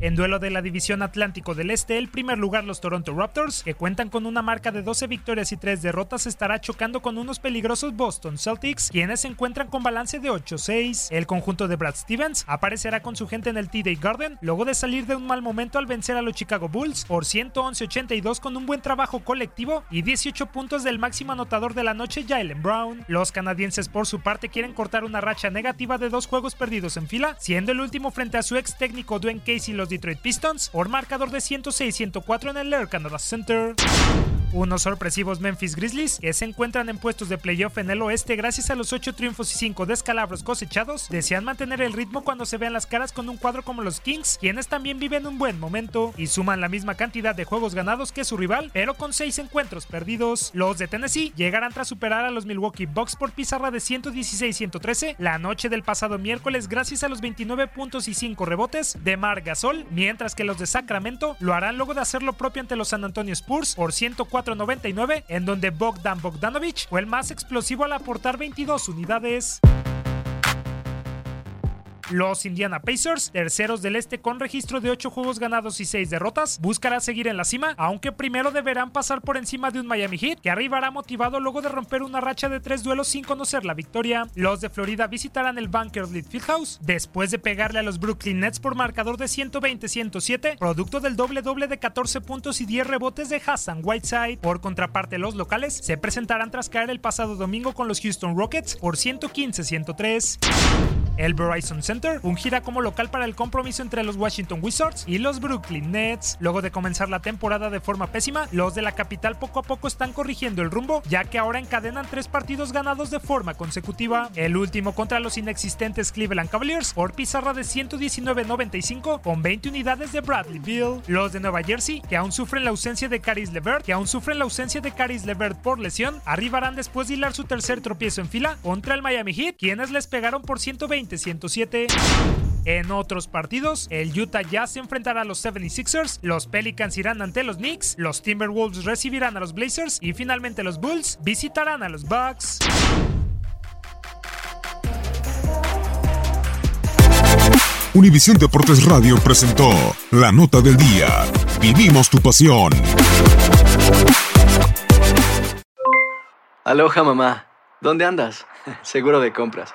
En duelo de la División Atlántico del Este, el primer lugar los Toronto Raptors, que cuentan con una marca de 12 victorias y 3 derrotas, estará chocando con unos peligrosos Boston Celtics, quienes se encuentran con balance de 8-6. El conjunto de Brad Stevens aparecerá con su gente en el T-Day Garden, luego de salir de un mal momento al vencer a los Chicago Bulls por 111-82 con un buen trabajo colectivo y 18 puntos del máximo anotador de la noche, Jalen Brown. Los canadienses, por su parte, quieren cortar una racha negativa de dos juegos perdidos en fila, siendo el último frente a su ex técnico Dwayne Casey los Detroit Pistons por marcador de 106-104 en el Air Canada Center. Unos sorpresivos Memphis Grizzlies que se encuentran en puestos de playoff en el oeste gracias a los 8 triunfos y 5 descalabros cosechados, desean mantener el ritmo cuando se vean las caras con un cuadro como los Kings, quienes también viven un buen momento y suman la misma cantidad de juegos ganados que su rival, pero con 6 encuentros perdidos. Los de Tennessee llegarán tras superar a los Milwaukee Bucks por pizarra de 116-113 la noche del pasado miércoles gracias a los 29 puntos y 5 rebotes de Mar Gasol, mientras que los de Sacramento lo harán luego de hacer lo propio ante los San Antonio Spurs por 104 4.99, en donde Bogdan Bogdanovic fue el más explosivo al aportar 22 unidades. Los Indiana Pacers, terceros del este con registro de 8 juegos ganados y 6 derrotas, buscará seguir en la cima, aunque primero deberán pasar por encima de un Miami Heat que arribará motivado luego de romper una racha de 3 duelos sin conocer la victoria. Los de Florida visitarán el Bankers Fieldhouse después de pegarle a los Brooklyn Nets por marcador de 120-107, producto del doble doble de 14 puntos y 10 rebotes de Hassan Whiteside. Por contraparte, los locales se presentarán tras caer el pasado domingo con los Houston Rockets por 115-103. El Verizon Center fungirá como local para el compromiso entre los Washington Wizards y los Brooklyn Nets. Luego de comenzar la temporada de forma pésima, los de la capital poco a poco están corrigiendo el rumbo, ya que ahora encadenan tres partidos ganados de forma consecutiva. El último contra los inexistentes Cleveland Cavaliers por pizarra de 119-95 con 20 unidades de Bradley Bill. Los de Nueva Jersey, que aún sufren la ausencia de Caris LeVert, que aún sufren la ausencia de Caris LeVert por lesión, arribarán después de hilar su tercer tropiezo en fila contra el Miami Heat, quienes les pegaron por 120 107. En otros partidos, el Utah Jazz se enfrentará a los 76ers, los Pelicans irán ante los Knicks, los Timberwolves recibirán a los Blazers y finalmente los Bulls visitarán a los Bucks. Univisión Deportes Radio presentó la nota del día. Vivimos tu pasión. Aloha mamá, ¿dónde andas? Seguro de compras.